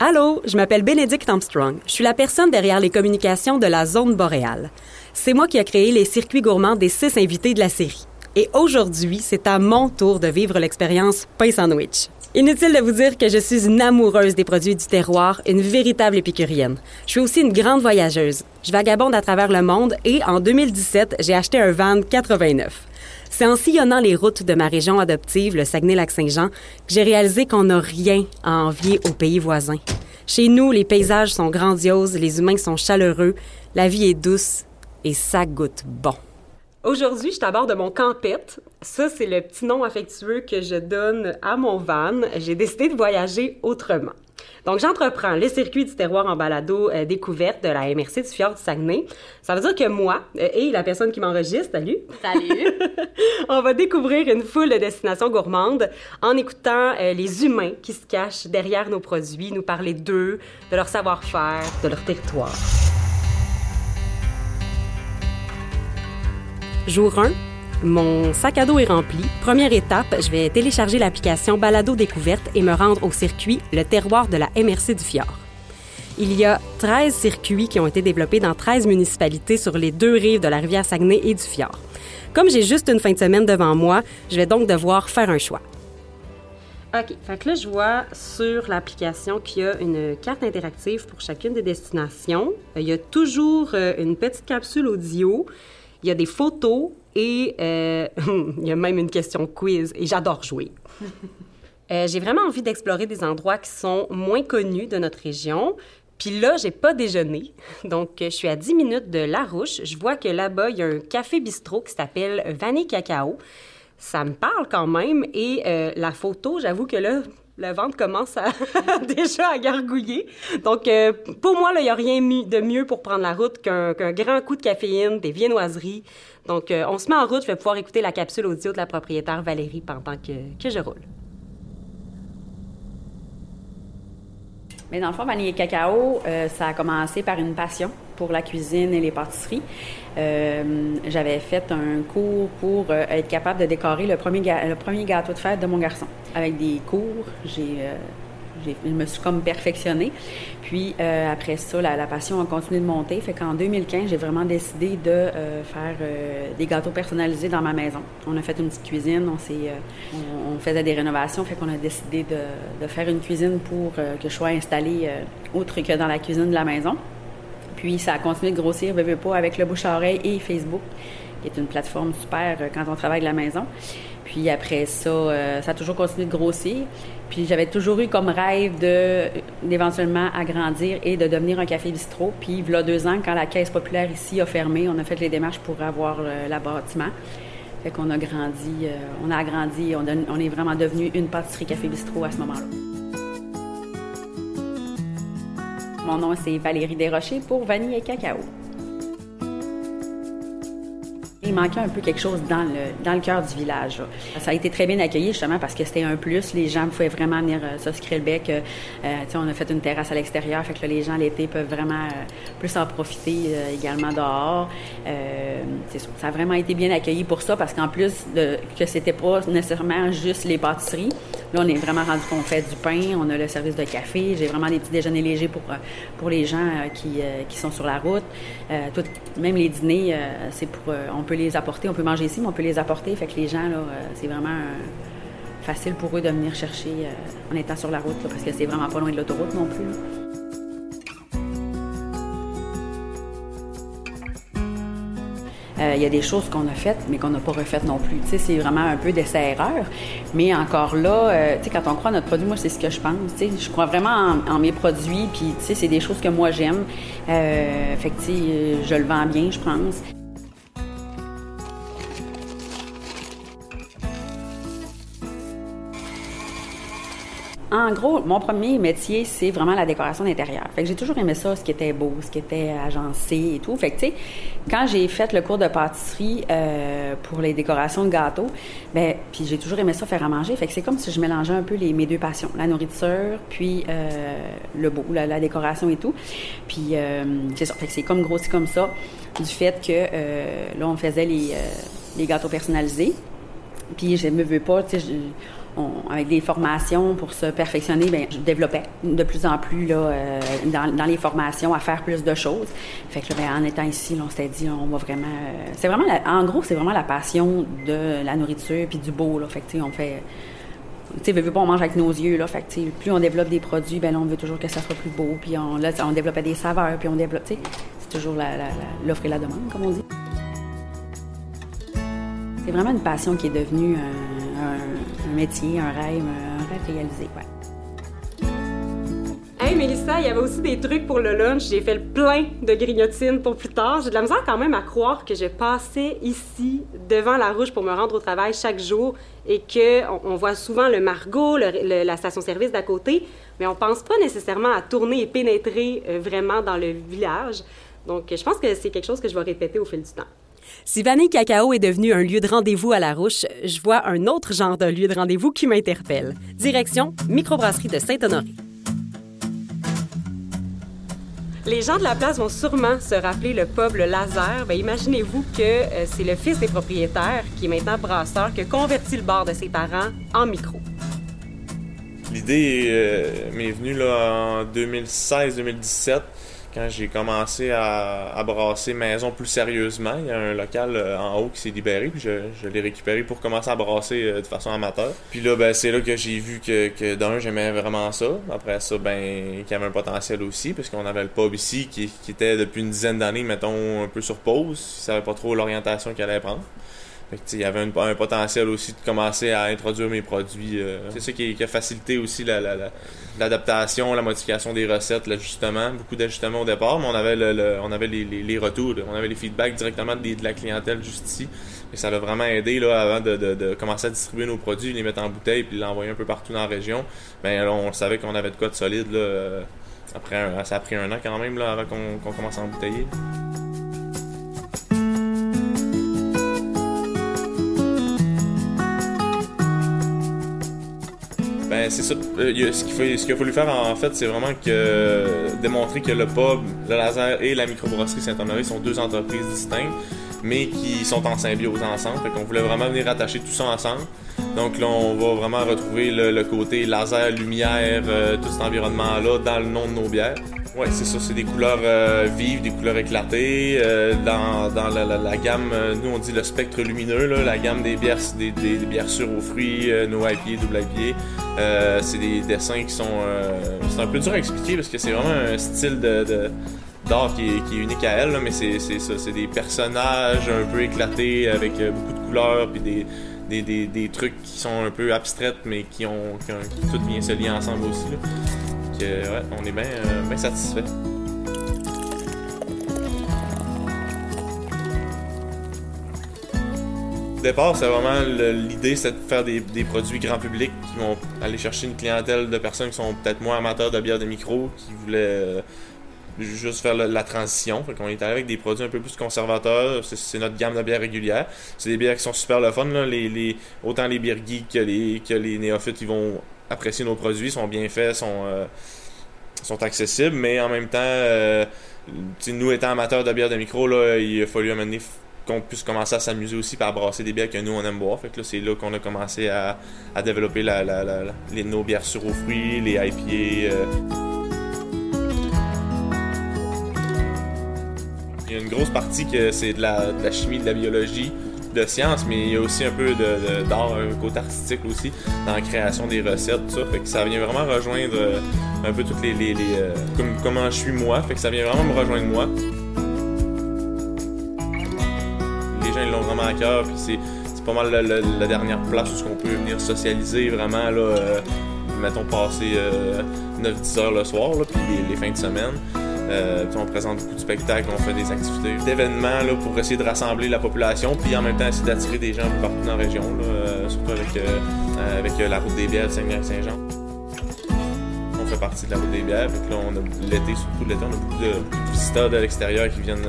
Allô, je m'appelle Bénédicte Armstrong. Je suis la personne derrière les communications de la zone boréale. C'est moi qui ai créé les circuits gourmands des six invités de la série. Et aujourd'hui, c'est à mon tour de vivre l'expérience pain sandwich. Inutile de vous dire que je suis une amoureuse des produits du terroir, une véritable épicurienne. Je suis aussi une grande voyageuse. Je vagabonde à travers le monde et en 2017, j'ai acheté un van 89. C'est en sillonnant les routes de ma région adoptive, le Saguenay-Lac-Saint-Jean, que j'ai réalisé qu'on n'a rien à envier aux pays voisins. Chez nous, les paysages sont grandioses, les humains sont chaleureux, la vie est douce et ça goûte bon. Aujourd'hui, je t'aborde mon campette. Ça, c'est le petit nom affectueux que je donne à mon van. J'ai décidé de voyager autrement. Donc, j'entreprends le circuit du terroir en balado euh, découverte de la MRC du Fjord du Saguenay. Ça veut dire que moi euh, et la personne qui m'enregistre, salut. Salut. on va découvrir une foule de destinations gourmandes en écoutant euh, les humains qui se cachent derrière nos produits, nous parler d'eux, de leur savoir-faire, de leur territoire. Jour 1, mon sac à dos est rempli. Première étape, je vais télécharger l'application Balado Découverte et me rendre au circuit Le Terroir de la MRC du Fjord. Il y a 13 circuits qui ont été développés dans 13 municipalités sur les deux rives de la rivière Saguenay et du Fjord. Comme j'ai juste une fin de semaine devant moi, je vais donc devoir faire un choix. OK. Fait là, je vois sur l'application qu'il y a une carte interactive pour chacune des destinations. Il y a toujours euh, une petite capsule audio il y a des photos et euh, il y a même une question quiz et j'adore jouer. Euh, j'ai vraiment envie d'explorer des endroits qui sont moins connus de notre région. Puis là, j'ai pas déjeuné. Donc, je suis à 10 minutes de La Rouche. Je vois que là-bas, il y a un café bistrot qui s'appelle Vanille Cacao. Ça me parle quand même. Et euh, la photo, j'avoue que là, le ventre commence déjà à gargouiller. Donc, euh, pour moi, il n'y a rien de mieux pour prendre la route qu'un grand coup de caféine, des viennoiseries. Donc, euh, on se met en route. Je vais pouvoir écouter la capsule audio de la propriétaire Valérie pendant que, je roule. Mais dans le fond, Vanille Cacao, euh, ça a commencé par une passion pour la cuisine et les pâtisseries. Euh, j'avais fait un cours pour euh, être capable de décorer le premier, le premier gâteau de fête de mon garçon. Avec des cours, j'ai je me suis comme perfectionnée. Puis euh, après ça, la, passion a continué de monter. Fait qu'en 2015, j'ai vraiment décidé de euh, faire euh, des gâteaux personnalisés dans ma maison. On a fait une petite cuisine, on, s'est, on, faisait des rénovations, fait qu'on a décidé de, de, faire une cuisine pour que je sois installée autre que dans la cuisine de la maison. Puis ça a continué de grossir, veux, pas, avec le bouche-à-oreille et Facebook, qui est une plateforme super quand on travaille de la maison. Puis après ça, euh, ça a toujours continué de grossir. Puis j'avais toujours eu comme rêve d'éventuellement agrandir et de devenir un café bistrot. Puis a deux ans, quand la caisse populaire ici a fermé, on a fait les démarches pour avoir euh, l'abattement. Fait qu'on a grandi, euh, on a agrandi, on, on est vraiment devenu une pâtisserie café bistrot à ce moment-là. Mon nom c'est Valérie Desrochers pour Vanille et Cacao. Il manquait un peu quelque chose dans le, dans le cœur du village. Ça a été très bien accueilli justement parce que c'était un plus. Les gens pouvaient vraiment venir euh, le bec. Euh, euh on a fait une terrasse à l'extérieur, fait que les gens l'été peuvent vraiment euh, plus en profiter également dehors. ça a vraiment été bien accueilli pour ça parce qu'en plus de que c'était pas nécessairement juste les pâtisseries, là on est vraiment rendu qu'on fait du pain, on a le service de café, j'ai vraiment des petits déjeuners légers pour pour les gens qui, qui sont sur la route. Même les dîners, on peut les apporter. On peut manger ici, mais on peut les apporter. Fait que les gens, euh, c'est vraiment euh, facile pour eux de venir chercher euh, en étant sur la route, parce que c'est vraiment pas loin de l'autoroute non plus. Il y a des choses qu'on a faites, mais qu'on n'a pas refaites non plus. Tu sais, c'est vraiment un peu d'essai-erreur. Mais encore là, tu sais, quand on croit à notre produit, moi, c'est ce que je pense. Tu sais, je crois vraiment en, mes produits, puis tu sais, c'est des choses que moi j'aime. fait que sais, je le vends bien, je pense. En gros, mon premier métier, c'est vraiment la décoration d'intérieur. Fait que j'ai toujours aimé ça, ce qui était beau, ce qui était agencé et tout. Fait que, tu sais, quand j'ai fait le cours de pâtisserie euh, pour les décorations de gâteaux, ben, puis j'ai toujours aimé ça faire à manger. Fait que c'est comme si je mélangeais un peu les, mes deux passions, la nourriture, puis euh, le beau, la, décoration et tout. Puis euh, c'est ça. Fait que c'est comme grossi comme ça, du fait que là, on faisait les, les gâteaux personnalisés. Puis je me veux pas, tu sais, avec des formations pour se perfectionner, bien, je développais de plus en plus là, euh, dans, les formations à faire plus de choses. Fait que bien, en étant ici, on s'était dit, on va vraiment. Euh, c'est vraiment, en gros, c'est vraiment la passion de la nourriture puis du beau. Fait que, on fait. Tu sais, on mange avec nos yeux, là. Fait que, plus on développe des produits, ben on veut toujours que ça soit plus beau. Puis on, là, on développait des saveurs, puis on développe, tu sais, c'est toujours l'offre et la demande, comme on dit. C'est vraiment une passion qui est devenue un, métier, un rêve, un rêve réalisé. Ouais. Hey Mélissa, il y avait aussi des trucs pour le lunch. J'ai fait le plein de grignotines pour plus tard. J'ai de la misère quand même à croire que je passais ici devant la rouge pour me rendre au travail chaque jour et que on, voit souvent le Margot, la station-service d'à côté, mais on pense pas nécessairement à tourner et pénétrer euh, vraiment dans le village. Donc, je pense que c'est quelque chose que je vais répéter au fil du temps. Si Vanille Cacao est devenu un lieu de rendez-vous à la Rouche, je vois un autre genre de lieu de rendez-vous qui m'interpelle. Direction Microbrasserie de Saint-Honoré. Les gens de la place vont sûrement se rappeler le pub Le Laser. Ben, imaginez-vous que euh, c'est le fils des propriétaires, qui est maintenant brasseur, qui a converti le bar de ses parents en micro. L'idée euh, m'est venue en 2016-2017 quand j'ai commencé à, brasser maison plus sérieusement, il y a un local euh, en haut qui s'est libéré, puis je, l'ai récupéré pour commencer à brasser euh, de façon amateur. Puis là, ben, c'est là que j'ai vu que, d'un, j'aimais vraiment ça. Après ça, ben, qu'il y avait un potentiel aussi, parce qu'on avait le pub ici qui, était depuis une dizaine d'années, mettons, un peu sur pause. Ils savaient pas trop l'orientation qu'il allait prendre. Il y avait un, potentiel aussi de commencer à introduire mes produits. Euh, c'est ça qui, a facilité aussi l'adaptation, la, modification des recettes, l'ajustement. Beaucoup d'ajustements au départ, mais on avait, on avait les, retours, on avait les feedbacks directement de, la clientèle juste ici. Et ça l'a vraiment aidé là, avant de, commencer à distribuer nos produits, les mettre en bouteille puis l'envoyer un peu partout dans la région. Ben, on savait qu'on avait de quoi de solide. Là, euh, après ça a pris un an quand même là, avant qu'on commence à embouteiller. Ben, c'est ça. Euh, ce qu'il a fallu faire, en fait, c'est vraiment que démontrer que le pub, le laser et la microbrasserie Saint-Honoré sont deux entreprises distinctes, mais qui sont en symbiose ensemble. Fait qu'on voulait vraiment venir attacher tout ça ensemble. Donc là, on va vraiment retrouver le, côté laser, lumière, euh, tout cet environnement-là dans le nom de nos bières. Ouais, c'est ça, c'est des couleurs euh, vives, des couleurs éclatées. Euh, dans la, gamme, euh, nous on dit le spectre lumineux, la gamme des bières, des, bières sûres aux fruits, no IPA, double IPA. c'est des dessins qui sont. c'est un peu dur à expliquer parce que c'est vraiment un style d'art qui est, unique à elle, mais c'est, ça, c'est des personnages un peu éclatés avec beaucoup de couleurs puis des, trucs qui sont un peu abstraits mais qui ont, qui tout bien se lier ensemble aussi. On est bien euh, satisfait. Au départ, c'est vraiment l'idée, c'est de faire des, produits grand public qui vont aller chercher une clientèle de personnes qui sont peut-être moins amateurs de bière de micro, qui voulaient euh, juste faire la, transition. Fait qu'on est allé avec des produits un peu plus conservateurs. C'est notre gamme de bières régulières. C'est des bières qui sont super le fun. Les, autant les bières geeks que les, que les néophytes, ils vont apprécier nos produits, sont bien faits, sont, euh, sont accessibles, mais en même temps, euh, nous étant amateurs de bière de micro, là, il a fallu amener qu'on puisse commencer à s'amuser aussi par brasser des bières que nous on aime boire. Fait que là, c'est là qu'on a commencé à, à développer les, nos bières sur aux fruits, les IPA. Euh. Il y a une grosse partie que c'est de de la chimie, de la biologie de science, mais il y a aussi un peu d'art, un côté artistique aussi, dans la création des recettes, tout ça. Fait que ça vient vraiment rejoindre euh, un peu toutes les. les, euh, comme, comment je suis moi, fait que ça vient vraiment me rejoindre moi. Les gens, ils l'ont vraiment à cœur, puis c'est, pas mal la, dernière place où on peut venir socialiser vraiment, là, euh, mettons, passer 9-10 heures le soir, puis les fins de semaine. Euh, on présente beaucoup de spectacles, on fait des activités, d'événements là, pour essayer de rassembler la population, puis en même temps essayer d'attirer des gens partout dans la région, euh, surtout avec, euh, avec la route des bières de Saint-Saint-Jean. On fait partie de la route des bières, puis là, on a l'été, surtout l'été, on a beaucoup de, visiteurs de l'extérieur qui viennent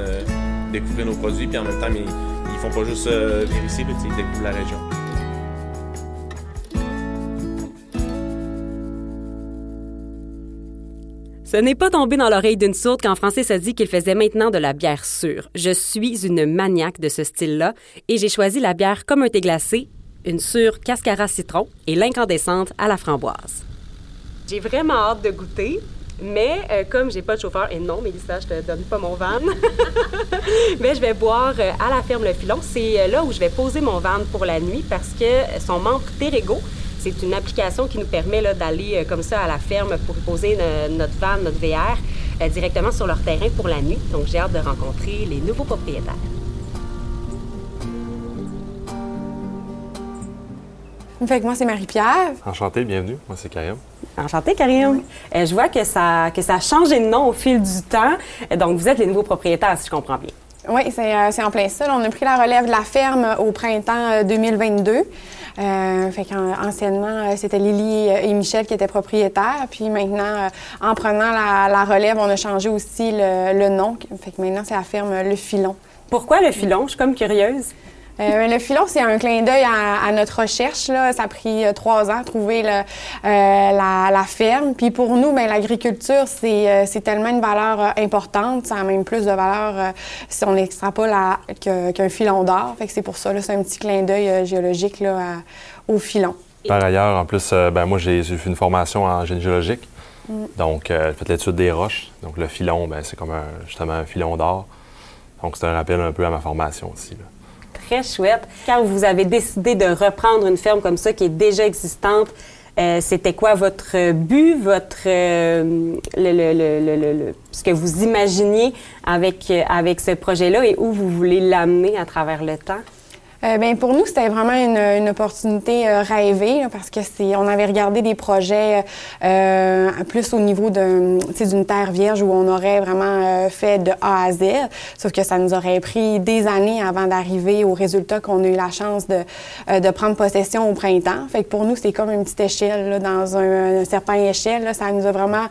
découvrir nos produits, puis en même temps, mais ils font pas juste venir ici, ils découvrent la région. Ce n'est pas tombé dans l'oreille d'une sourde quand Francis a dit qu'il faisait maintenant de la bière sûre. Je suis une maniaque de ce style-là et j'ai choisi la bière comme un thé glacé une sûre cascara citron et l'incandescente à la framboise. J'ai vraiment hâte de goûter. Mais euh, comme j'ai pas de chauffeur, et non, Mélissa, je te donne pas mon van, mais je vais boire euh, à la ferme Le Filon. C'est euh, là où je vais poser mon van pour la nuit parce que son membre Terrego, c'est une application qui nous permet d'aller comme ça à la ferme pour poser notre van, notre VR, directement sur leur terrain pour la nuit. Donc j'ai hâte de rencontrer les nouveaux propriétaires. Fait que moi, c'est Marie-Pierre. Enchanté, bienvenue. Moi, c'est Karim. Enchanté, Karim. Euh, je vois que ça, que ça a changé de nom au fil du temps. Donc, vous êtes les nouveaux propriétaires, si je comprends bien. Oui, c'est euh, en plein ça. on a pris la relève de la ferme au printemps 2022. Euh, euh, fait qu'anciennement, c'était Lily et Michel qui étaient propriétaires. Puis maintenant, en prenant la, relève, on a changé aussi le, le nom. Fait que maintenant, c'est la ferme Le Filon. Pourquoi Le Filon? Je suis comme curieuse. Euh, le filon, c'est un clin d'œil à, notre recherche. Là. Ça a pris euh, trois ans trouver le, euh, la, ferme. Puis pour nous, ben, l'agriculture, c'est, c'est tellement une valeur importante. Ça a même plus de valeur si on l'extrapole qu'un filon d'or. Fait que c'est pour ça, là, c'est un petit clin d'œil géologique là, au filon. Par ailleurs, en plus, ben, moi, j'ai, fait une formation en génie géologique. Mm. Donc, j'ai fait l'étude des roches. Donc, le filon, ben, c'est comme justement un filon d'or. Donc, c'est un rappel un peu à ma formation aussi. Là Quand vous avez décidé de reprendre une ferme comme ça qui est déjà existante, euh, c'était quoi votre but, votre euh, ce que vous imaginiez avec, avec ce projet-là et où vous voulez l'amener à travers le temps? Euh, ben pour nous, c'était vraiment une, une opportunité euh, rêvée parce que c'est, on avait regardé des projets euh, plus au niveau d'une terre vierge où on aurait vraiment euh, fait de A à Z. Sauf que ça nous aurait pris des années avant d'arriver au résultat qu'on a eu la chance de, de prendre possession au printemps. Fait que pour nous, c'est comme une petite échelle là, dans un, certain échelle. Là. Ça nous a vraiment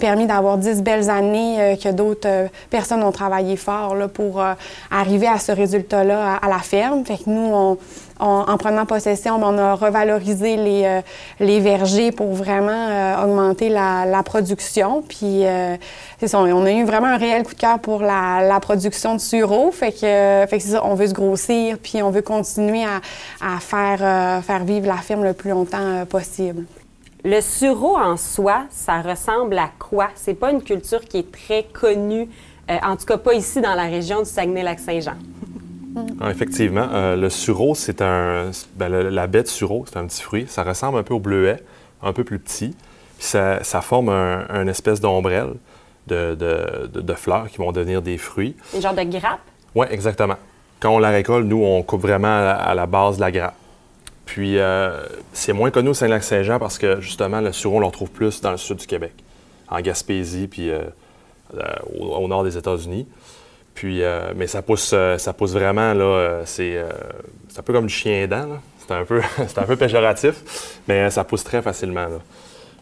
permis d'avoir dix belles années que d'autres personnes ont travaillé fort là, pour arriver à ce résultat-là à, la ferme. Nous, en prenant possession, on a revalorisé les, euh, vergers pour vraiment euh, augmenter la, production. Puis, euh, ça, on a eu vraiment un réel coup de cœur pour la, production de sureau. Fait que, ça, on veut se grossir, puis on veut continuer à, faire, faire vivre la ferme le plus longtemps possible. Le sureau en soi, ça ressemble à quoi? C'est pas une culture qui est très connue, en tout cas pas ici dans la région du Saguenay-Lac-Saint-Jean. Ah, effectivement. Euh, le sureau, c'est un. Ben, la baie de sureau, c'est un petit fruit. Ça ressemble un peu au bleuet, un peu plus petit. Puis ça, forme un, espèce d'ombrelle de, fleurs qui vont devenir des fruits. Un genre de grappe? Oui, exactement. Quand on la récolte, nous, on coupe vraiment à, la base de la grappe. Puis euh, c'est moins connu au Saint-Lac-Saint-Jean parce que justement, le sureau, on le retrouve plus dans le sud du Québec, en Gaspésie, puis euh, au, nord des États-Unis. Puis, euh, mais ça pousse, euh, ça pousse vraiment, là, euh, c'est, un peu comme du chien dent, C'est un, peu, un peu péjoratif, mais ça pousse très facilement,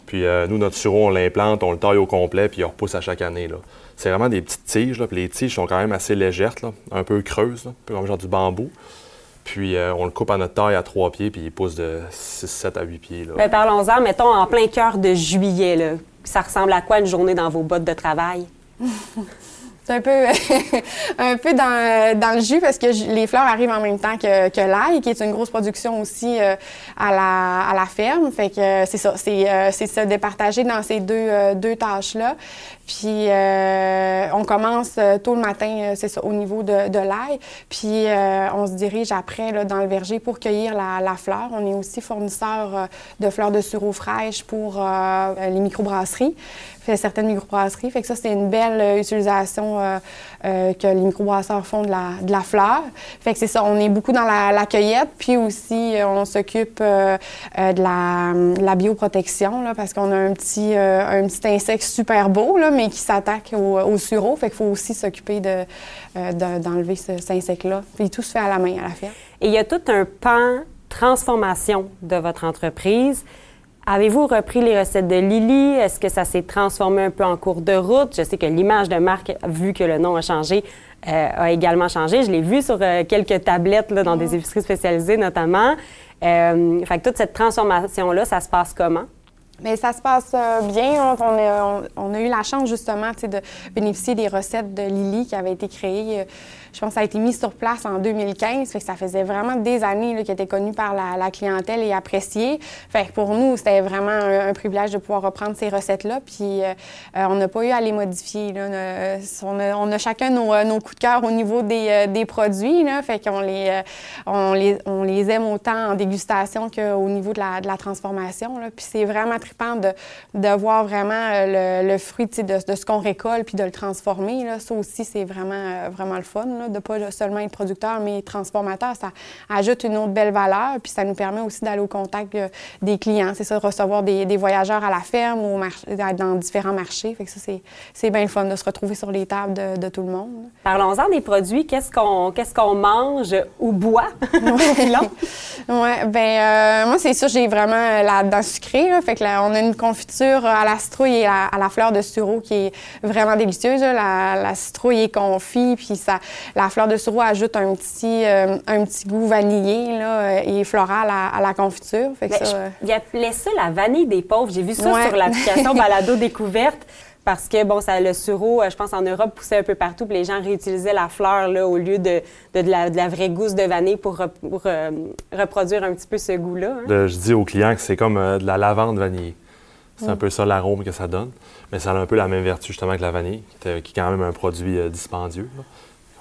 Puis nous, notre sureau, on l'implante, on le taille au complet, puis il repousse à chaque année, là. C'est vraiment des petites tiges, là, puis les tiges sont quand même assez légères, là, un peu creuses, un peu comme genre du bambou. Puis on le coupe à notre taille à trois pieds, puis il pousse de 6, 7 à 8 pieds. Ben, parlons-en, mettons, en plein cœur de juillet. Là. Ça ressemble à quoi une journée dans vos bottes de travail? C'est un peu, un peu dans, dans, le jus parce que les fleurs arrivent en même temps que, que l'ail, qui est une grosse production aussi euh, à, la, à la ferme. Fait que euh, c'est ça, c'est, euh, se départager dans ces deux, deux tâches-là. Puis on commence tôt le matin, c'est ça, au niveau de, de l'ail. Puis on se dirige après là, dans le verger pour cueillir la, la fleur. On est aussi fournisseur de fleurs de sureau fraîches pour les microbrasseries certaines microbrasseries. Fait que ça, c'est une belle euh, utilisation euh, euh, que les microbrasseurs font de la, de la fleur. Fait que c'est ça, on est beaucoup dans la, cueillette, puis aussi on s'occupe de, la, bioprotection, parce qu'on a un petit, un petit insecte super beau, là, mais qui s'attaque au, au, sureau. Fait qu'il faut aussi s'occuper de, d'enlever cet insecte-là. Puis tout se fait à la main, à la ferme. Et il y a tout un pan transformation de votre entreprise. Avez-vous repris les recettes de Lily? Est-ce que ça s'est transformé un peu en cours de route? Je sais que l'image de marque, vu que le nom a changé, euh, a également changé. Je l'ai vu sur euh, quelques tablettes là, dans des épiceries spécialisées notamment. Euh, fait que toute cette transformation-là, ça se passe comment? Mais ça se passe euh, bien. On a, on a, eu la chance justement de bénéficier des recettes de Lily qui avaient été créées. Euh, je pense que ça a été mis sur place en 2015. Fait que ça faisait vraiment des années qu'il était connu par la, clientèle et apprécié. Fait que pour nous, c'était vraiment un, privilège de pouvoir reprendre ces recettes-là. Puis euh, on n'a pas eu à les modifier. Là. On, a, chacun nos, coups de cœur au niveau des, produits. Fait qu'on les, on les, on les aime autant en dégustation qu'au niveau de la, transformation. Puis c'est vraiment de, de voir vraiment euh, le, fruit de, de, ce qu'on récolte puis de le transformer. Là. Ça aussi, c'est vraiment, euh, vraiment le fun, là, de ne pas seulement être producteur, mais transformateur. Ça ajoute une autre belle valeur, puis ça nous permet aussi d'aller au contact euh, des clients. C'est ça, recevoir des, des, voyageurs à la ferme ou dans différents marchés. Fait que ça, c'est bien le fun de se retrouver sur les tables de, de tout le monde. Parlons-en des produits. Qu'est-ce qu'on qu'est-ce qu'on mange ou boit? Oui, ben moi, c'est sûr, j'ai vraiment la dent sucrée. Là, fait que on a une confiture à la citrouille et à, la fleur de sureau qui est vraiment délicieuse. La, citrouille est confit, puis ça, la fleur de sureau ajoute un petit, euh, un petit goût vanillé là, et floral à, la confiture. Fait ça, euh, Il appelait ça la vanille des pauvres. J'ai vu ça sur l'application Balado Découverte parce que, bon, ça, le sureau, euh, je pense, en Europe, poussait un peu partout, puis les gens réutilisaient la fleur là, au lieu de, de, la, de la, vraie gousse de vanille pour, pour reproduire un petit peu ce goût-là. Hein. je dis aux clients que c'est comme de la lavande vanillée. C'est un peu ça l'arôme que ça donne. Mais ça a un peu la même vertu justement que la vanille, qui, est quand même un produit euh, dispendieux.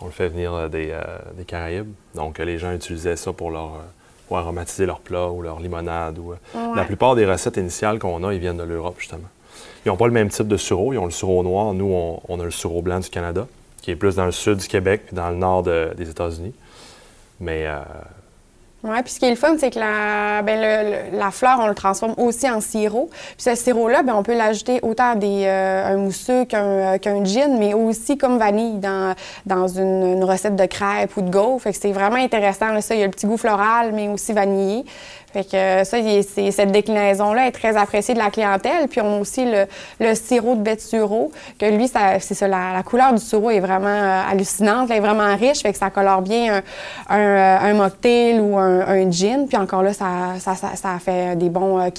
On le fait venir euh, euh, des, Caraïbes. Donc les gens utilisaient ça pour leur pour aromatiser leur plat ou leur limonade. Ou, La plupart des recettes initiales qu'on a, ils viennent de l'Europe, justement. Ils n'ont pas le même type de sureau. Ils ont le sureau noir. Nous, on, a le sureau blanc du Canada, qui est plus dans le sud du Québec et dans le nord des États-Unis. Mais oui, puis ce qui est le fun, c'est que la, ben, la fleur, on le transforme aussi en sirop. Puis ce sirop-là, ben, on peut l'ajouter autant à des, euh, un mousseux qu'un qu'un gin, mais aussi comme vanille dans, dans une, recette de crêpes ou de gaufres. Fait que c'est vraiment intéressant. Là, ça, il y a le petit goût floral, mais aussi vanillé. Fait que euh, ça, cette déclinaison-là est très appréciée de la clientèle. Puis on a aussi le, sirop de bête sureau, que lui, c'est ça, la, couleur du sirop est vraiment euh, hallucinante, elle est vraiment riche, fait que ça colore bien un, un, mocktail ou un, gin. Puis encore là, ça, ça, ça, fait des bons euh,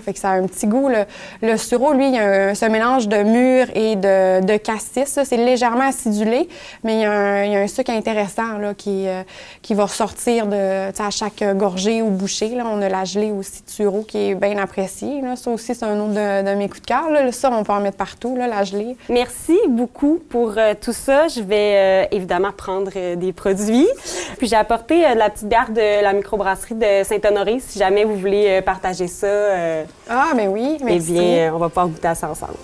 fait que ça a un petit goût. Le, le sureau, lui, il y a un, ce mélange de mûre et de, de cassis. C'est légèrement acidulé, mais il y, a un, il y a un sucre intéressant là, qui, qui va ressortir de, à chaque gorgée ou bouchée on a la gelée aussi de sureau qui est bien appréciée. Ça aussi, c'est un autre de, mes coups de cœur. Ça, on peut en mettre partout, la gelée. Merci beaucoup pour euh, tout ça. Je vais euh, évidemment prendre euh, des produits. Puis j'ai apporté la petite bière de la microbrasserie de Saint-Honoré si jamais vous voulez partager ça. ah, mais oui, Eh bien, on va pouvoir goûter ça ensemble.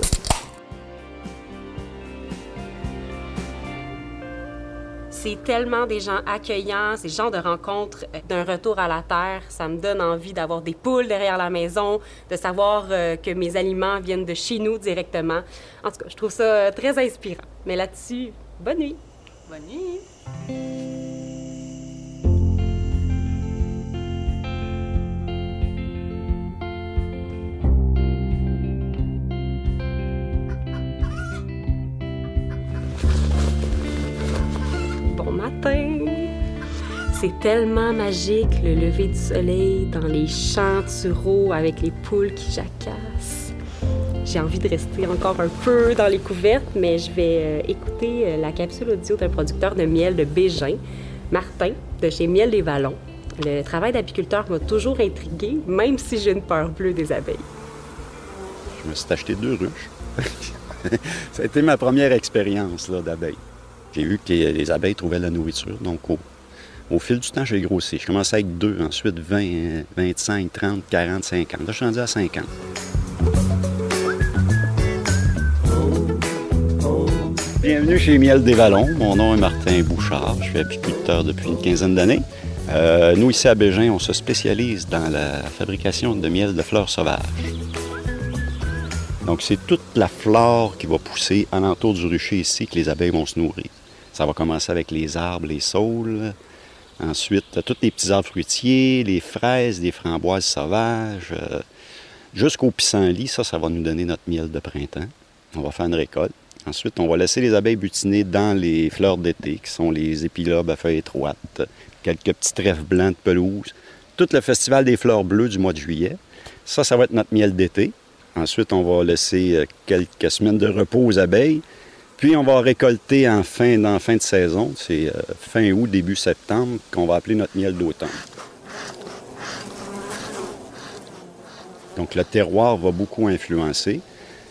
C'est tellement des gens accueillants, ces gens de rencontres euh, d'un retour à la terre. Ça me donne envie d'avoir des poules derrière la maison, de savoir euh, que mes aliments viennent de chez nous directement. En tout cas, je trouve ça euh, très inspirant. Mais là-dessus, bonne nuit. Bonne nuit. C'est tellement magique le lever du soleil dans les champs de sureau avec les poules qui jacassent. J'ai envie de rester encore un peu dans les couvertes, mais je vais euh, écouter euh, la capsule audio d'un producteur de miel de Bégin, Martin, de chez Miel des Vallons. Le travail d'apiculteur m'a toujours intrigué, même si j'ai une peur bleue des abeilles. Je me suis acheté deux ruches. Ça a été ma première expérience d'abeilles. J'ai vu que les abeilles trouvaient la nourriture, donc au, fil du temps, j'ai grossi. Je commençais avec deux, ensuite 20, 25, 30, 40, 50. Là, je suis rendu à 50. Bienvenue chez Miel des Vallons. Mon nom est Martin Bouchard. Je suis apiculteur depuis une quinzaine d'années. Euh, nous, ici à Bégin, on se spécialise dans la fabrication de miel de fleurs sauvages. Donc, c'est toute la flore qui va pousser alentour du rucher ici que les abeilles vont se nourrir. Ça va commencer avec les arbres, les saules. Ensuite, tous les petits arbres fruitiers, les fraises, les framboises sauvages. Euh, jusqu'au pissenlit, ça, ça va nous donner notre miel de printemps. On va faire une récolte. Ensuite, on va laisser les abeilles butiner dans les fleurs d'été, qui sont les épilobes à feuilles étroites, quelques petits trèfles blancs de pelouse. Tout le festival des fleurs bleues du mois de juillet. Ça, ça va être notre miel d'été. Ensuite, on va laisser euh, quelques semaines de repos aux abeilles. Puis, on va récolter en fin, de saison. C'est euh, fin août, début septembre, qu'on va appeler notre miel d'automne. Donc, le terroir va beaucoup influencer.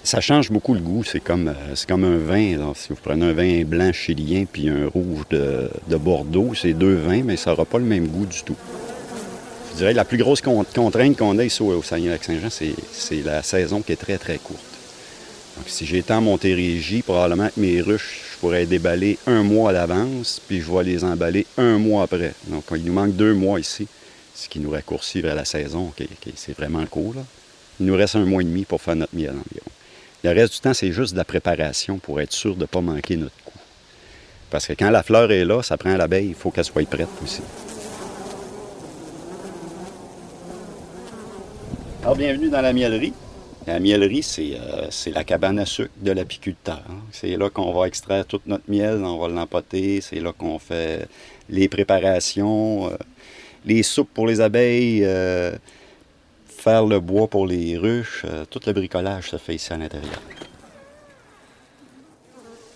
Ça change beaucoup le goût. C'est comme, euh, un vin. Si vous prenez un vin blanc chilien puis un rouge de, de Bordeaux, c'est deux vins, mais ça n'aura pas le même goût du tout. Je dirais la plus grosse contrainte qu'on a ici au Saguenay-Lac-Saint-Jean, c'est la saison qui est très, très courte. Donc, si j'étais en Montérégie, probablement que mes ruches, je pourrais déballer un mois à l'avance, puis je vais les emballer un mois après. Donc, il nous manque deux mois ici, ce qui nous raccourcit vers la saison, c'est vraiment court. Il nous reste un mois et demi pour faire notre miel environ. Le reste du temps, c'est juste de la préparation pour être sûr de ne pas manquer notre coup. Parce que quand la fleur est là, ça prend l'abeille, il faut qu'elle soit prête aussi. Alors, bienvenue dans la miellerie. La miellerie, c'est euh, la cabane à sucre de l'apiculteur. Hein. C'est là qu'on va extraire toute notre miel, on va l'empoter, c'est là qu'on fait les préparations, euh, les soupes pour les abeilles, euh, faire le bois pour les ruches, tout le bricolage se fait ici à l'intérieur.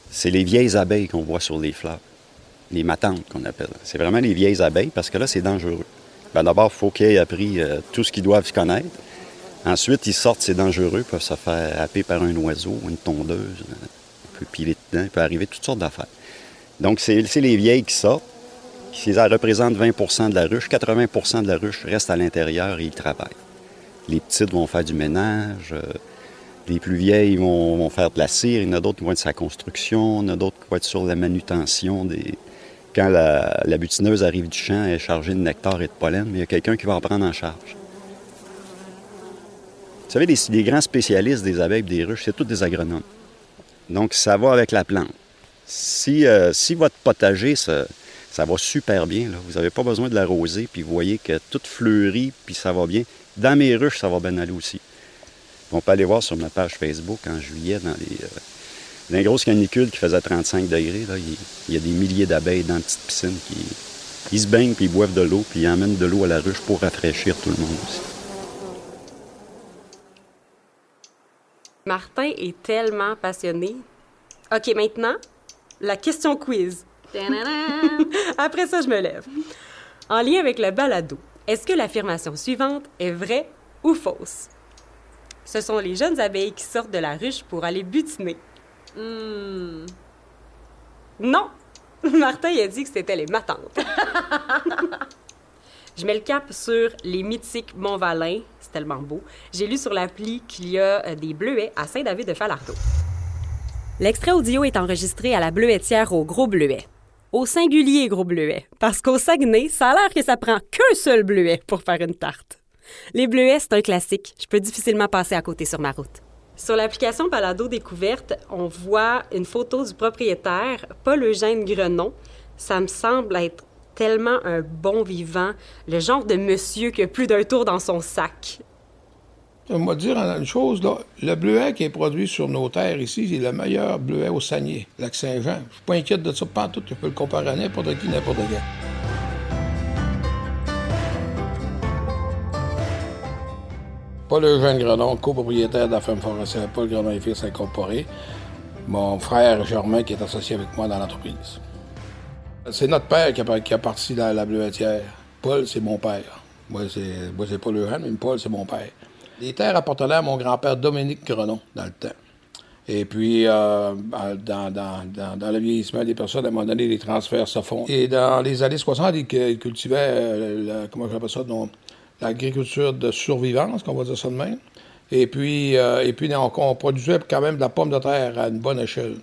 C'est les vieilles abeilles qu'on voit sur les fleurs, les matantes qu'on appelle. C'est vraiment les vieilles abeilles parce que là, c'est dangereux. Ben, D'abord, il faut qu'ils aient appris tout ce qu'ils doivent connaître. Ensuite, ils sortent, c'est dangereux, ils peuvent se faire happer par un oiseau, une tondeuse, on peut piler dedans, il peut arriver toutes sortes d'affaires. Donc, c'est les vieilles qui sortent, qui représentent 20 de la ruche. 80% de la ruche reste à l'intérieur et ils travaillent. Les petites vont faire du ménage. Euh, les plus vieilles vont, faire de la cire. Il y en a d'autres qui vont être sur la construction. Il y en a d'autres qui vont être sur la manutention. Quand la, butineuse arrive du champ, elle est chargée de nectar et de pollen, mais il y a quelqu'un qui va en prendre en charge. Vous savez, les, grands spécialistes des abeilles et des ruches, c'est tous des agronomes. Donc, ça va avec la plante. Si, euh, si votre potager, ça, va super bien, vous n'avez pas besoin de l'arroser, puis vous voyez que tout fleurit, puis ça va bien, dans mes ruches, ça va bien aller aussi. On peut aller voir sur ma page Facebook en juillet, dans les, euh, grosses canicules qui faisaient 35 degrés, il, y a des milliers d'abeilles dans une petite piscine qui se baignent, puis ils boivent de l'eau, puis ils emmènent de l'eau à la ruche pour rafraîchir tout le monde aussi. Martin est tellement passionné. OK, maintenant, la question quiz. Après ça, je me lève. En lien avec le balado, est-ce que l'affirmation suivante est vraie ou fausse? Ce sont les jeunes abeilles qui sortent de la ruche pour aller butiner. Hmm. Non! Martin a dit que c'était les matantes. Je mets le cap sur les mythiques Mont-Valin. C'est tellement beau. J'ai lu sur l'appli qu'il y a euh, des bleuets à Saint-David-de-Falardeau. L'extrait audio est enregistré à la bleuetière au Gros Bleuet au singulier gros bleuet, parce qu'au Saguenay, ça a l'air que ça prend qu'un seul bleuet pour faire une tarte. Les bleuets, c'est un classique. Je peux difficilement passer à côté sur ma route. Sur l'application Balado Découverte, on voit une photo du propriétaire, Paul Eugène Grenon. Ça me semble être tellement un bon vivant, le genre de monsieur qui a plus d'un tour dans son sac. On va dire une chose, le bleuet qui est produit sur nos terres ici, c'est le meilleur bleuet au Saguenay, lac Saint-Jean. Je suis pas inquiète de ça, pas tout. Je peux le comparer à n'importe qui, n'importe qui. Paul Eugène Grenon, copropriétaire de la ferme forestière Paul Grenon et Fils Incorporé. Mon frère Germain qui est associé avec moi dans l'entreprise. C'est notre père qui a, qui parti la, la bleuetière. Paul, c'est mon père. Moi, c'est Paul Eugène, mais Paul, c'est mon père. Les terres appartenaient à mon grand-père Dominique Grenon dans le temps. Et puis, euh, dans, le vieillissement des personnes, à un moment donné, les transferts se font. Et dans les années 60, ils cultivaient, euh, comment j'appelle ça, l'agriculture de survivance, qu'on va dire ça de même. Et puis, euh, et puis on, produisait quand même de la pomme de terre à une bonne échelle.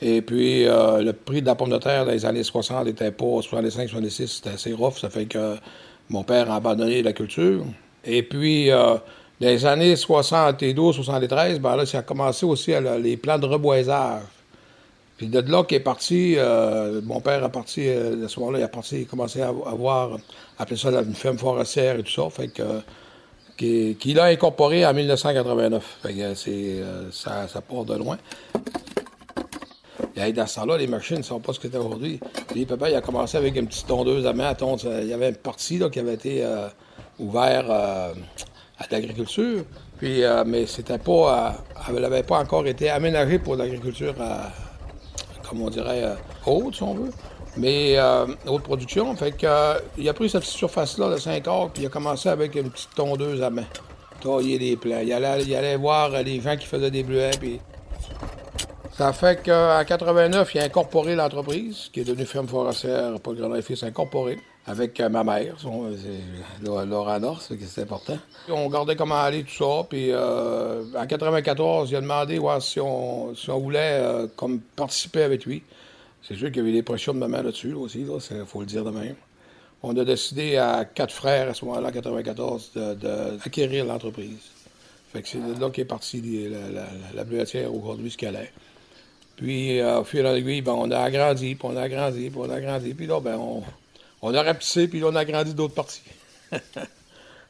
Et puis, le prix de la pomme de terre dans les années 60 n'était pas 65, 66, c'était assez rough. Ça fait que mon père a abandonné la culture. Et puis, dans les années 72, 73, ben là, ça a commencé aussi les plans de reboisage. Puis de là qu'est parti, euh, mon père a parti, euh, à ce moment-là, il a parti, il a commencé à avoir, appelé ça une ferme forestière et tout ça, fait que, qu'il a incorporé en 1989. Fait que c'est, euh, ça, ça part de loin. Et dans ce temps-là, les machines ne sont pas ce que c'était aujourd'hui. Les papa, il a commencé avec une petite tondeuse à main à tondre. Il y avait une partie là, qui avait été ouverte à l'agriculture. Puis, euh, mais c'était pas, euh, elle n'avait pas encore été aménagée pour l'agriculture, comme on dirait, haute, si on veut. Mais haute production. Fait que, il a pris cette surface-là de 5 heures, puis il a commencé avec une petite tondeuse à main. Tailler des plants. Il allait, allait voir les gens qui faisaient des bleuets, puis ça fait qu'en 89, il a incorporé l'entreprise, qui est devenue ferme forestière le Grand Fils incorporé, avec euh, ma mère, son, Laura Nord, c'est important. On gardait comment aller tout ça, puis euh, en 94, il a demandé si, on, voulait euh, comme participer avec lui. C'est sûr qu'il y avait des pressions de ma mère là-dessus aussi, il faut le dire de même. On a décidé à quatre frères à ce moment-là, en 94, d'acquérir l'entreprise. Fait que c'est là qu'est partie la, la, la, aujourd'hui, ce qu'elle est. Puis, euh, au fur et à mesure, ben, on a agrandi, puis on a agrandi, puis on a agrandi. Puis là, ben, on, on a rapetissé, puis là, on a agrandi d'autres parties.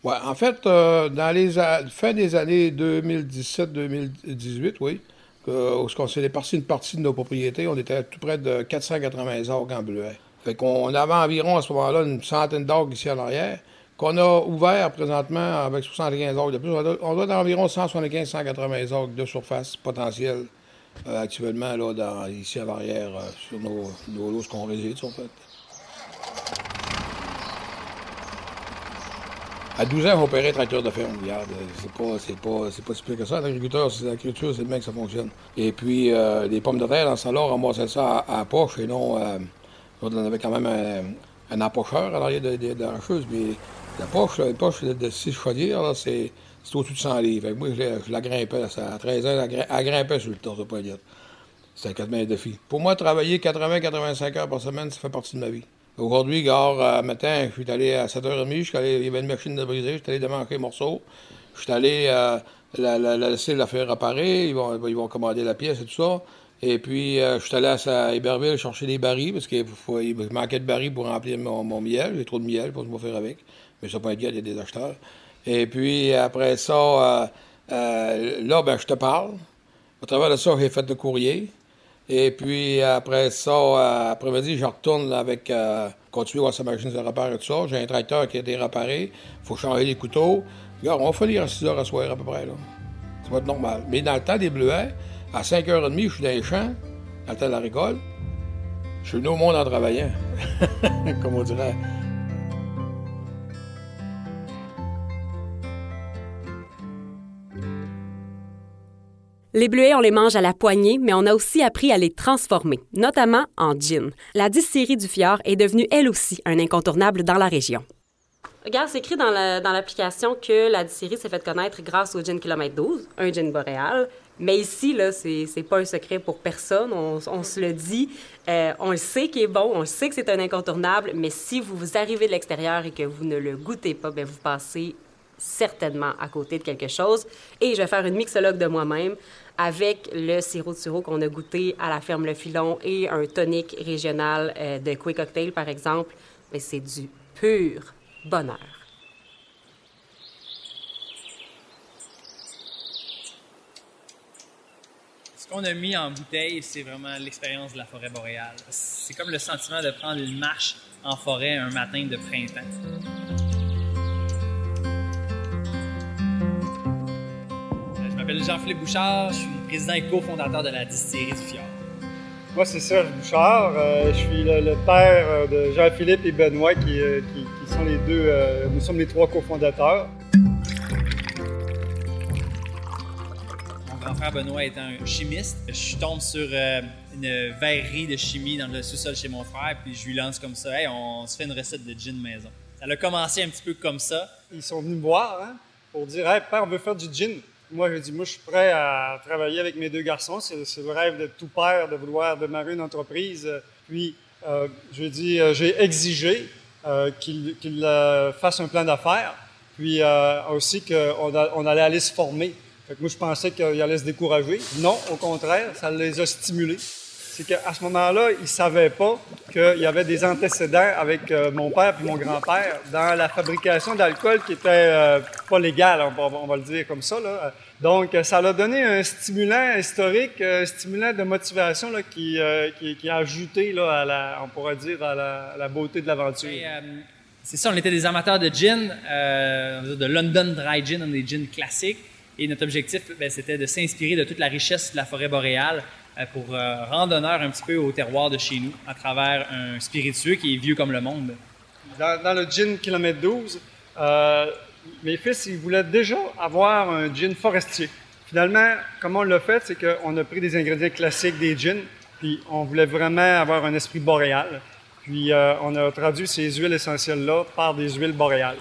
ouais, en fait, euh, dans les fin des années 2017-2018, oui, qu'on s'est départi une partie de nos propriétés, on était à tout près de 480 orgues en bleuet. Fait qu'on avait environ à ce moment-là une centaine d'orgues ici à l'arrière, qu'on a ouvert présentement avec 75 orgues de plus. On doit, on doit environ 175-180 orgues de surface potentielle euh, actuellement, là, ici à l'arrière, euh, sur nos, nos lots qu'on réside, en fait. À 12 ans, opérait tracteur de ferme. Regarde, c'est pas, c'est pas, c'est pas si pire que ça. L'agriculteur, c'est l'agriculture, c'est le même que ça fonctionne. Et puis, euh, les pommes de terre, dans ce temps-là, on ramassait ça à, poche et non. on avait quand même un, un empocheur à l'arrière de, de, de, la chose, mais la poche, la poche de 6 chaudières, là, c'est c'est au-dessus de 100 livres. moi, je, la grimpais. À 13 ans, elle, grimpait sur le tas, ça pas dire. C'était 4 mètres de fille. Pour moi, travailler 80-85 heures par semaine, ça fait partie de ma vie. Aujourd'hui, gare, euh, matin, je suis allé à 7h30, je suis allé, il y avait une machine de briser, je suis allé démanquer un morceau. Je suis allé euh, la, la, la, laisser la faire réparer, ils vont, ils vont commander la pièce et tout ça. Et puis, euh, je suis allé à, Héberville chercher des barils, parce qu'il manquait de barils pour remplir mon, miel. J'ai trop de miel pour me faire avec. Mais ça peut être il y a des acheteurs. Et puis après ça, euh, euh, là, ben, je te parle. Au travers de ça, j'ai fait de courrier. Et puis après ça, euh, après-midi, je retourne avec, continuer à sa machine de repère et tout ça. J'ai un tracteur qui a été réparé. Faut changer les couteaux. On va finir à 6 h à soir à peu près. Là. Ça va être normal. Mais dans le temps des bleuets, à 5h30, je suis dans les champs, dans le temps de la récolte. Je suis venu au monde en travaillant, comme on dirait. Les bleuets, on les mange à la poignée, mais on a aussi appris à les transformer, notamment en gin. La distillerie du Fjord est devenue elle aussi un incontournable dans la région. Regarde, c'est écrit dans l'application que la distillerie s'est faite connaître grâce au gin kilomètre 12, un gin boréal. Mais ici, là, c'est pas un secret pour personne. On, se le dit. Euh, on le sait qu'il est bon, on le sait que c'est un incontournable, mais si vous arrivez de l'extérieur et que vous ne le goûtez pas, bien, vous passez certainement à côté de quelque chose. Et je vais faire une mixologue de moi-même avec le sirop de sureau qu'on a goûté à la ferme Le Filon et un tonique régional euh, de Quick Cocktail, par exemple. Mais c'est du pur bonheur. Ce qu'on a mis en bouteille, c'est vraiment l'expérience de la forêt boréale. C'est comme le sentiment de prendre une marche en forêt un matin de printemps. M'appelle Jean-Philippe Bouchard, je suis président et cofondateur de la distillerie du Fjord. Moi, c'est Serge Bouchard. Euh, je suis le, père euh, de Jean-Philippe et Benoît, qui, euh, sont les deux. nous sommes les trois cofondateurs. Mon grand frère Benoît est un chimiste. Je tombe sur une verrerie de chimie dans le sous-sol chez mon frère, puis je lui lance comme ça Hey, on se fait une recette de gin maison. Ça a commencé un petit peu comme ça. Ils sont venus me voir hein, pour dire Hey, père, on veut faire du gin. Moi, je dis, moi, je suis prêt à travailler avec mes deux garçons. C'est, le rêve de tout père de vouloir démarrer une entreprise. Puis, euh, je dis, euh, j'ai exigé euh, qu'il, qu'il fasse un plan d'affaires, puis aussi qu'on on allait aller se former. Fait que moi, je pensais qu'il allait se décourager. Non, au contraire, ça les a stimulés c'est qu'à ce moment-là, ils ne savaient pas qu'il y avait des antécédents avec euh, mon père et mon grand-père dans la fabrication d'alcool qui était euh, pas légale, on va, le dire comme ça. Donc, ça leur a donné un stimulant historique, un stimulant de motivation qui, euh, qui, a ajouté, à la, on pourrait dire, à la, beauté de l'aventure. c'est ça, on était des amateurs de gin, euh, de London Dry Gin, des gins classiques. Et notre objectif, ben, c'était de s'inspirer de toute la richesse de la forêt boréale euh, pour euh, rendre honneur un petit peu au terroir de chez nous à travers un spiritueux qui est vieux comme le monde. Dans, dans le gin kilomètre 12, euh, mes fils, ils voulaient déjà avoir un gin forestier. Finalement, comment on l'a fait, c'est qu'on a pris des ingrédients classiques des gins, puis on voulait vraiment avoir un esprit boréal. Puis euh, on a traduit ces huiles essentielles-là par des huiles boréales.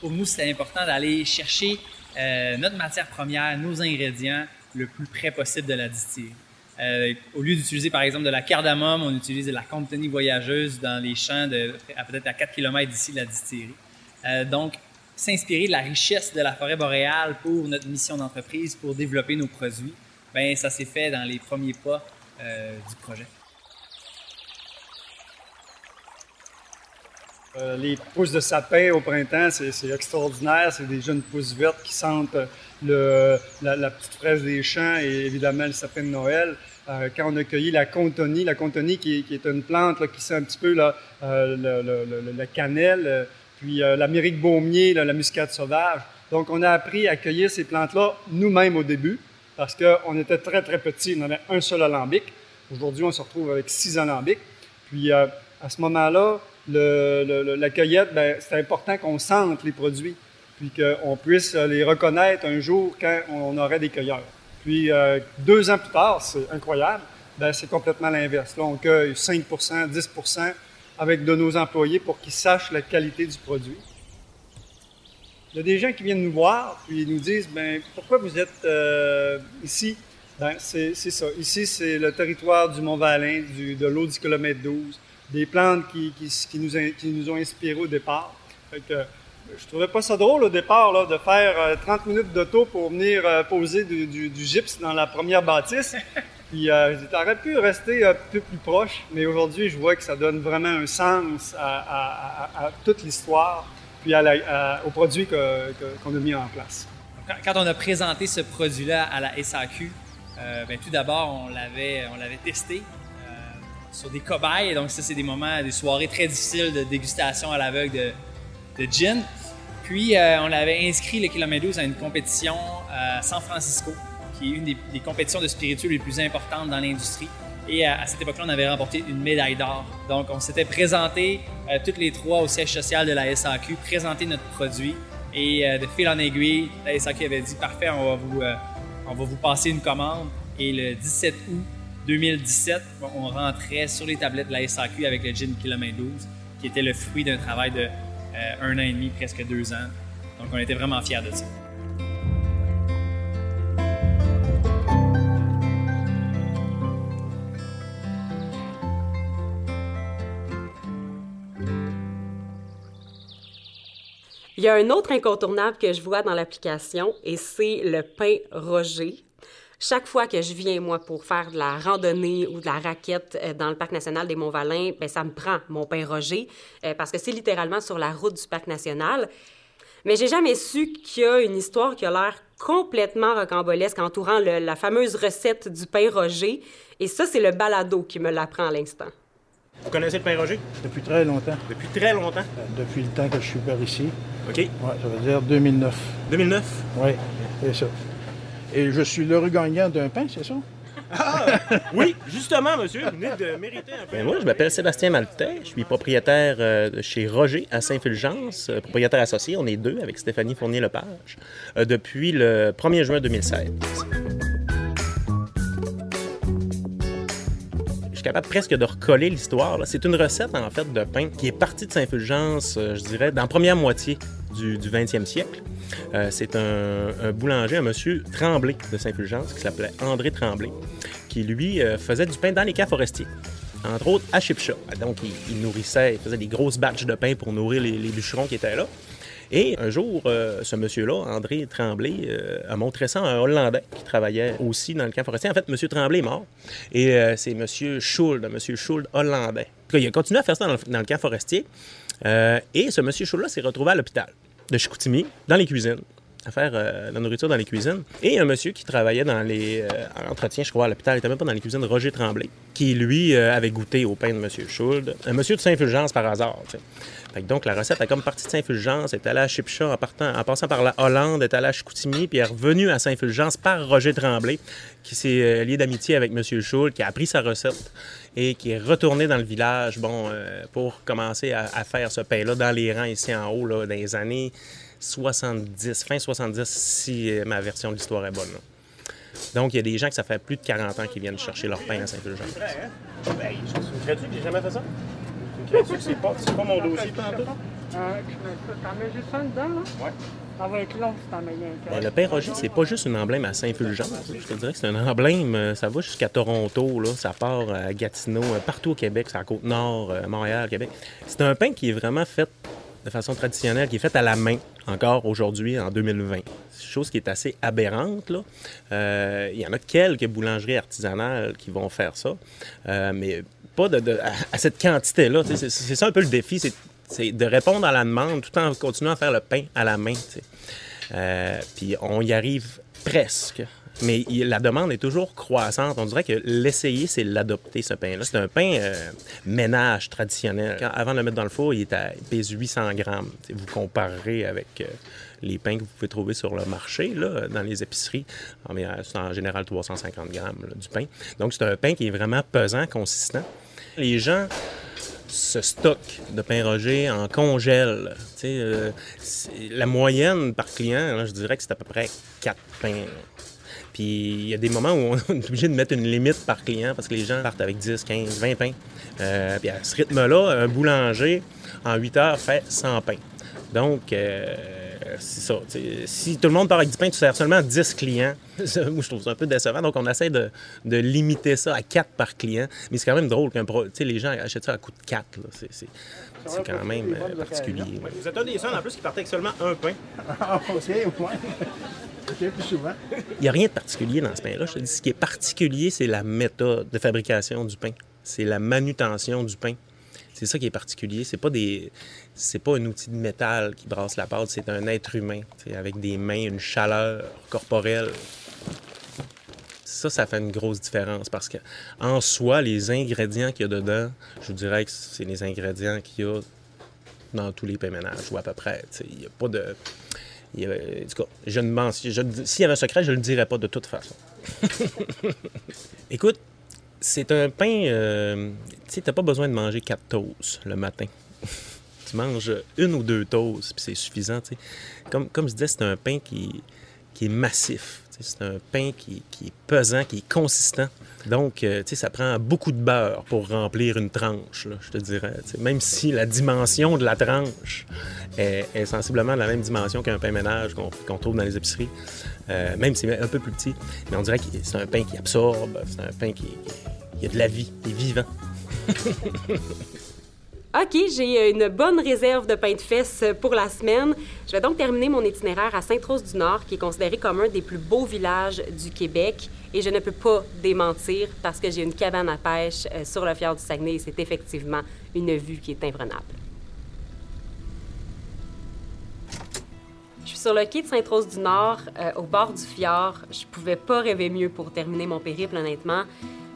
Pour nous, c'était important d'aller chercher euh, notre matière première, nos ingrédients, le plus près possible de la distillerie. Euh, au lieu d'utiliser par exemple de la cardamome, on utilise de la compagnie voyageuse dans les champs de, à peut-être à 4 km d'ici de la distillerie. Euh, donc, s'inspirer de la richesse de la forêt boréale pour notre mission d'entreprise, pour développer nos produits, ben ça s'est fait dans les premiers pas euh, du projet. Les pousses de sapin au printemps, c'est extraordinaire. C'est des jeunes pousses vertes qui sentent le, la, la petite fraise des champs et évidemment le sapin de Noël. Euh, quand on a cueilli la contonie, la contonie qui, est- une plante qui sent un petit peu là, euh, le, le- le- le cannelle, euh, puis euh, l'Amérique baumier, la muscade sauvage. Donc on a appris à cueillir ces plantes-là nous-mêmes au début parce qu'on était très très petits. On avait un seul alambic. Aujourd'hui, on se retrouve avec six alambics. Puis euh, à ce moment-là, la cueillette, ben, c'est important qu'on sente les produits, puis qu'on puisse les reconnaître un jour quand on aurait des cueilleurs. Puis euh, deux ans plus tard, c'est incroyable, ben, c'est complètement l'inverse. Là, on cueille 5% 10 avec de nos employés pour qu'ils sachent la qualité du produit. Il y a des gens qui viennent nous voir, puis ils nous disent, ben, pourquoi vous êtes euh, ici? Ben, c'est ça. Ici, c'est le territoire du Mont-Valin, de l'eau du kilomètre 12, des plantes qui, nous, qui nous ont inspirés au départ. Je trouvais pas ça drôle au départ là, de faire euh, 30 minutes d'auto pour venir euh, poser du, du, du gypse dans la première bâtisse. Puis euh, t'aurais pu rester un peu plus proche, mais aujourd'hui, je vois que ça donne vraiment un sens à, à- à- à toute l'histoire, puis la- que- que- qu'on a mis en place. Quand, quand on a présenté ce produit-là à la SAQ, euh, ben, tout d'abord, on l'avait, testé euh, sur des cobayes. Donc, ça, c'est des moments, des soirées très difficiles de dégustation à l'aveugle de, de gin. Puis, euh, on l'avait inscrit, le kilomètre 12, à une compétition à San Francisco, qui est une des, compétitions de spiritueux les plus importantes dans l'industrie. Et à, à cette époque-là, on avait remporté une médaille d'or. Donc, on s'était présenté euh, toutes les trois au siège social de la SAQ, présenté notre produit. Et euh, de fil en aiguille, la SAQ avait dit parfait, on va vous, euh, on va vous passer une commande. Et le 17 août 2017, bon, on rentrait sur les tablettes de la SAQ avec le gin Kilomètre 12, qui était le fruit d'un travail de euh, un an et demi, presque deux ans. Donc, on était vraiment fiers de ça. Il y a un autre incontournable que je vois dans l'application et c'est le pain Roger. Chaque fois que je viens, moi, pour faire de la randonnée ou de la raquette euh, dans le parc national des Monts-Valin, ben, ça me prend mon pain Roger euh, parce que c'est littéralement sur la route du parc national. Mais j'ai jamais su qu'il y a une histoire qui a l'air complètement rocambolesque entourant le- la fameuse recette du pain Roger. Et ça, c'est le balado qui me l'apprend à l'instant. Vous connaissez le pain Roger? Depuis très longtemps. Depuis très longtemps? Euh, Depuis le temps que je suis par ici. OK. Ouais, ça veut dire 2009. 2009? Oui, c'est ça. Et je suis l'heureux gagnant d'un pain, c'est ça? Oui, justement, monsieur, vous venez de mériter un pain. Ben, moi, je m'appelle Sébastien Maltais. Je suis propriétaire euh, chez Roger à Saint-Fulgence, euh, propriétaire associé. On est deux avec Stéphanie Fournier-Lepage euh, depuis le 1er juin 2016. Capable presque de recoller l'histoire. C'est une recette, en fait, de pain qui est partie de Saint-Fulgence, euh, je dirais, dans la première moitié du, du 20e siècle. Euh, c'est un, boulanger, un monsieur Tremblay de Saint-Fulgence, qui s'appelait André Tremblay, qui, lui, euh, faisait du pain dans les camps forestiers. Entre autres, à Chipcha. Donc, il, il nourrissait, il faisait des grosses batches de pain pour nourrir les, les bûcherons qui étaient là. Et un jour, euh, ce monsieur-là, André Tremblay, euh, a montré ça à un Hollandais qui travaillait aussi dans le camp forestier. En fait, monsieur Tremblay est mort. Et euh, c'est monsieur Schuld, monsieur Schuld hollandais. Il a continué à faire ça dans le, camp forestier. Et ce monsieur Schuld-là s'est retrouvé à l'hôpital de Chicoutimi, dans les cuisines. À faire euh, la nourriture dans les cuisines. Et un monsieur qui travaillait dans les euh, en entretien, je crois, à l'hôpital, il était même pas dans les cuisines, Roger Tremblay, qui lui euh, avait goûté au pain de monsieur Schuld. Un monsieur de Saint-Fulgence par hasard. Fait que donc la recette a comme partie de Saint-Fulgence, est allée à Chipcha en, partant, en passant par la Hollande, est allée à Chicoutimi, puis est revenue à Saint-Fulgence par Roger Tremblay, qui s'est euh, lié d'amitié avec monsieur Schuld, qui a appris sa recette et qui est retourné dans le village bon, euh, pour commencer à, à faire ce pain-là dans les rangs ici en haut, là, dans les années 70, fin 70, si euh, ma version de l'histoire est bonne. là. Donc, il y a des gens que ça fait plus de 40 ans qui viennent chercher leur pain à Saint-Fulgence. C'est vrai, hein? Ben, tu me crées-tu que j'ai jamais fait ça? C'est pas, c'est pas mon dossier, tantôt? Euh, T'en mets juste un dedans, là? Ouais. Ça va être long si t'en mets rien qu'un. Ben, le pain Roger, c'est pas juste un emblème à Saint-Fulgence. Je te dirais que c'est un emblème, euh, ça va jusqu'à Toronto, là, ça part à Gatineau, euh, partout au Québec, c'est à Côte-Nord, euh, Montréal, Québec. C'est un pain qui est vraiment fait de façon traditionnelle, qui est fait à la main, encore aujourd'hui, en 2020. C'est une chose qui est assez aberrante. Euh, il y en a quelques boulangeries artisanales qui vont faire ça, euh, mais pas de, de- à, cette quantité-là. C'est ça un peu le défi, c'est c'est de répondre à la demande tout en continuant à faire le pain à la main. Euh, puis on y arrive presque. Mais la demande est toujours croissante. On dirait que l'essayer, c'est l'adopter, ce pain-là. C'est un pain euh, ménage traditionnel. Avant de le mettre dans le four, il, pèse 800 grammes. Vous comparerez avec euh, les pains que vous pouvez trouver sur le marché, là, dans les épiceries. Euh, C'est en général 350 grammes du pain. Donc, c'est un pain qui est vraiment pesant, consistant. Les gens ce stock de pain Roger en congèle. La moyenne par client, je dirais que c'est à peu près 4 pains. Puis il y a des moments où on est obligé de mettre une limite par client parce que les gens partent avec 10, 15, 20 pains. Euh, puis à ce rythme-là, un boulanger, en 8 heures, fait 100 pains. Donc, euh, c'est ça. Si tout le monde part avec 10 pains, tu sers seulement 10 clients. Moi, je trouve ça un peu décevant. Donc, on essaie de, limiter ça à 4 par client. Mais c'est quand même drôle qu'un pro... les gens achètent ça à coût de 4. là. C'est- C'est c'est quand même euh, particulier. Ouais, Vous êtes un des seuls en plus qui partait avec seulement un pain. Ah, OK, ouais. OK, plus souvent. Il n'y a rien de particulier dans ce pain-là. Je te dis, ce qui est particulier, c'est la méthode de fabrication du pain. C'est la manutention du pain. C'est ça qui est particulier. C'est pas des, c'est pas un outil de métal qui brasse la pâte. C'est un être humain, avec des mains, une chaleur corporelle. Ça, ça fait une grosse différence parce que en soi, les ingrédients qu'il y a dedans, je vous dirais que c'est les ingrédients qu'il y a dans tous les pains ménages, ou à peu près. Il n'y a pas de. il y a- en tout cas, je ne m'en- S'il y avait un secret, je ne le dirais pas de toute façon. Écoute, c'est un pain. euh, tu sais, pas besoin de manger quatre toasts le matin. tu manges une ou deux toasts, puis c'est suffisant. Comme, comme je disais, c'est un pain qui, qui est massif. C'est un pain qui, est pesant, qui est consistant. Donc, euh, tu sais, ça prend beaucoup de beurre pour remplir une tranche, je te dirais. Même si la dimension de la tranche est, sensiblement la même dimension qu'un pain ménage qu'on trouve dans les épiceries, euh, même si c'est un peu plus petit. Mais on dirait que c'est un pain qui absorbe, c'est un pain qui- qui a de la vie, qui est vivant. OK, j'ai euh, une bonne réserve de pain de fesses pour la semaine. Je vais donc terminer mon itinéraire à Sainte-Rose-du-Nord, qui est considéré comme un des plus beaux villages du Québec. Et je ne peux pas démentir parce que j'ai une cabane à pêche euh, sur le fjord du Saguenay et c'est effectivement une vue qui est invrenable. Je suis sur le quai de Sainte-Rose-du-Nord, euh, au bord du fjord. Je pouvais pas rêver mieux pour terminer mon périple, honnêtement.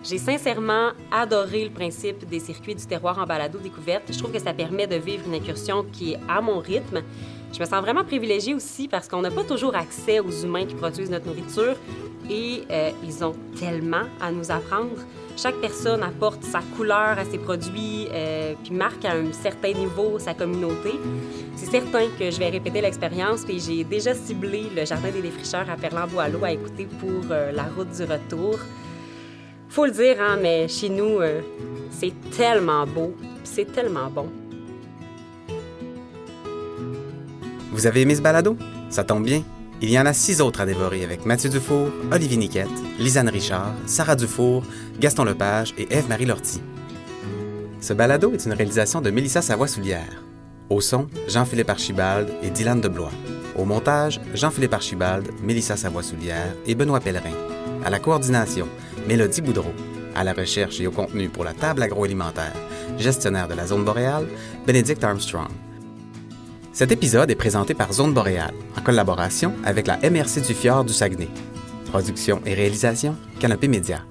J'ai sincèrement adoré le principe des circuits du terroir en balado découverte. Je trouve que ça permet de vivre une incursion qui est à mon rythme. Je me sens vraiment privilégiée aussi parce qu'on n'a pas toujours accès aux humains qui produisent notre nourriture et euh, ils ont tellement à nous apprendre. Chaque personne apporte sa couleur à ses produits, euh, puis marque à un certain niveau sa communauté. C'est certain que je vais répéter l'expérience, puis j'ai déjà ciblé le Jardin des défricheurs à Ferland-Boileau à écouter pour euh, la route du retour. Faut le dire, hein, mais chez nous, euh, c'est tellement beau, c'est tellement bon. Vous avez aimé ce balado? Ça tombe bien. Il y en a six autres à dévorer avec Mathieu Dufour, Olivier Niquette, Lisanne Richard, Sarah Dufour, Gaston Lepage et Ève-Marie Lortie. Ce balado est une réalisation de Mélissa Savoie-Soulière. Au son, Jean-Philippe Archibald et Dylan Deblois. Au montage, Jean-Philippe Archibald, Mélissa Savoie-Soulière et Benoît Pellerin. À la coordination, Mélodie Boudreau. À la recherche et au contenu pour la table agroalimentaire, gestionnaire de la zone boréale, Bénédicte Armstrong. Cet épisode est présenté par Zone Boréale, en collaboration avec la MRC du Fjord du Saguenay. Production et réalisation, Canopée Média.